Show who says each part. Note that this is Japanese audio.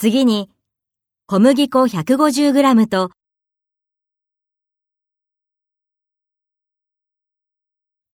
Speaker 1: 次に、小麦粉 150g と